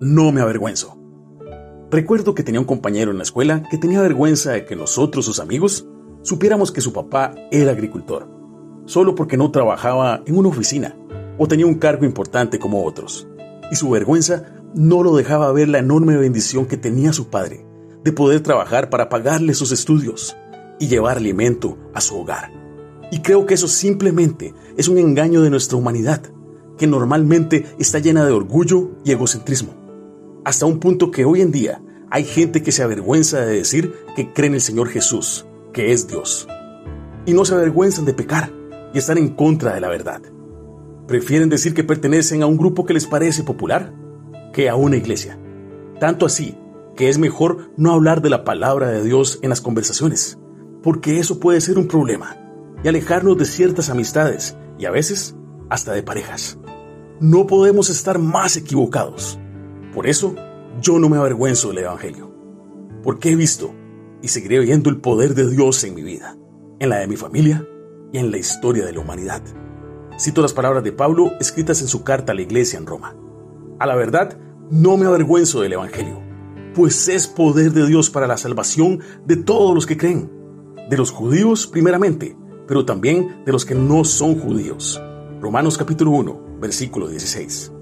no me avergüenzo. Recuerdo que tenía un compañero en la escuela que tenía vergüenza de que nosotros, sus amigos, supiéramos que su papá era agricultor, solo porque no trabajaba en una oficina o tenía un cargo importante como otros. Y su vergüenza no lo dejaba ver la enorme bendición que tenía su padre de poder trabajar para pagarle sus estudios y llevar alimento a su hogar. Y creo que eso simplemente es un engaño de nuestra humanidad, que normalmente está llena de orgullo y egocentrismo hasta un punto que hoy en día hay gente que se avergüenza de decir que cree en el Señor Jesús, que es Dios, y no se avergüenzan de pecar y están en contra de la verdad. Prefieren decir que pertenecen a un grupo que les parece popular que a una iglesia. Tanto así que es mejor no hablar de la palabra de Dios en las conversaciones, porque eso puede ser un problema y alejarnos de ciertas amistades y a veces hasta de parejas. No podemos estar más equivocados. Por eso, yo no me avergüenzo del Evangelio, porque he visto y seguiré viendo el poder de Dios en mi vida, en la de mi familia y en la historia de la humanidad. Cito las palabras de Pablo escritas en su carta a la iglesia en Roma. A la verdad, no me avergüenzo del Evangelio, pues es poder de Dios para la salvación de todos los que creen, de los judíos primeramente, pero también de los que no son judíos. Romanos capítulo 1, versículo 16.